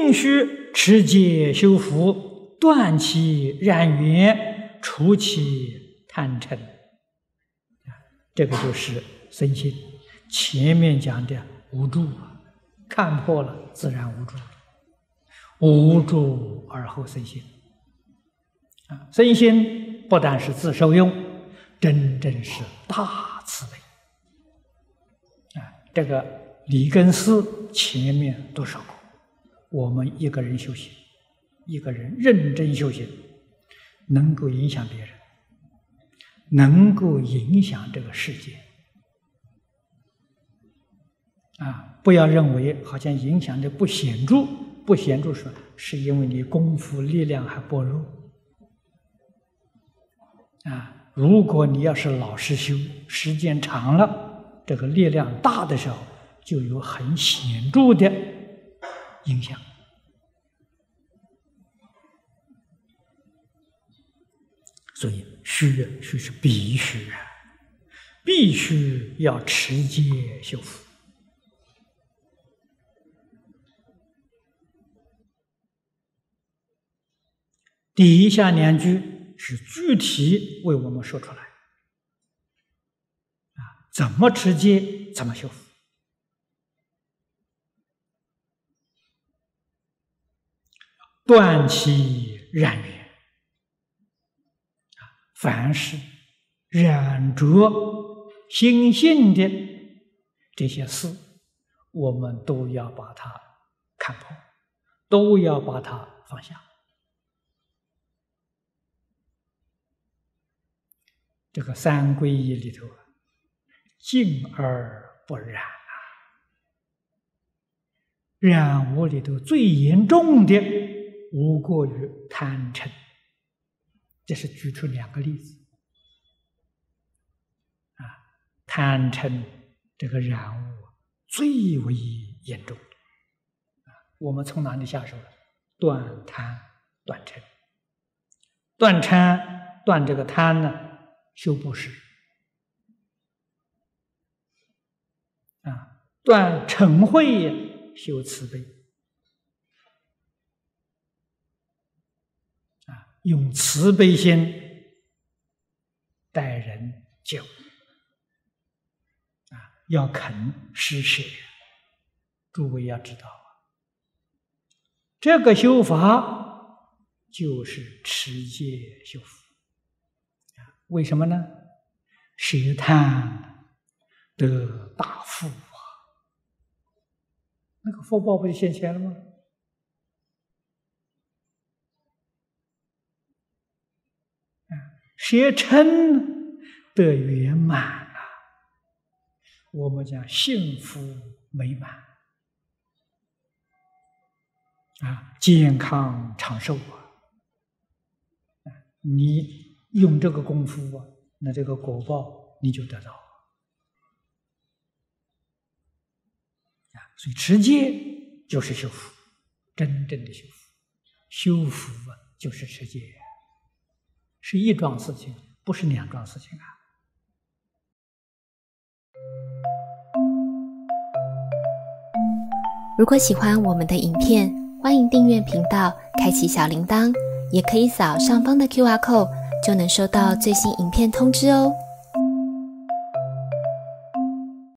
必须持戒修福，断其染缘，除其贪嗔。这个就是身心。前面讲的无助啊，看破了自然无助，无助而后生心。啊，身心不但是自受用，真正是大慈悲。啊，这个理根寺前面都说过，我们一个人修行，一个人认真修行，能够影响别人，能够影响这个世界。啊，不要认为好像影响的不显著，不显著说是因为你功夫力量还薄弱。啊，如果你要是老实修，时间长了，这个力量大的时候，就有很显著的影响。所以，虚虚是必须啊，必须要持戒修复。底下两句是具体为我们说出来，啊，怎么持戒，怎么修复，断其染缘，凡是染着心性的这些事，我们都要把它看破，都要把它放下。这个三皈依里头，净而不染啊，染污里头最严重的，无过于贪嗔。这是举出两个例子啊，贪嗔这个染物最为严重啊。我们从哪里下手呢？断贪断嗔，断嗔断这个贪呢？修布施啊，断嗔恚，修慈悲啊，用慈悲心待人接物啊，要肯施舍。诸位要知道啊，这个修法就是持戒修福。为什么呢？舍贪得大福啊！那个福报不就现前了吗？啊，舍嗔得圆满啊！我们讲幸福美满啊，健康长寿啊！你。用这个功夫啊，那这个果报你就得到啊。所以持戒就是修福，真正的修福，修福啊就是持戒，是一桩事情，不是两桩事情啊。如果喜欢我们的影片，欢迎订阅频道，开启小铃铛，也可以扫上方的 Q R code。就能收到最新影片通知哦。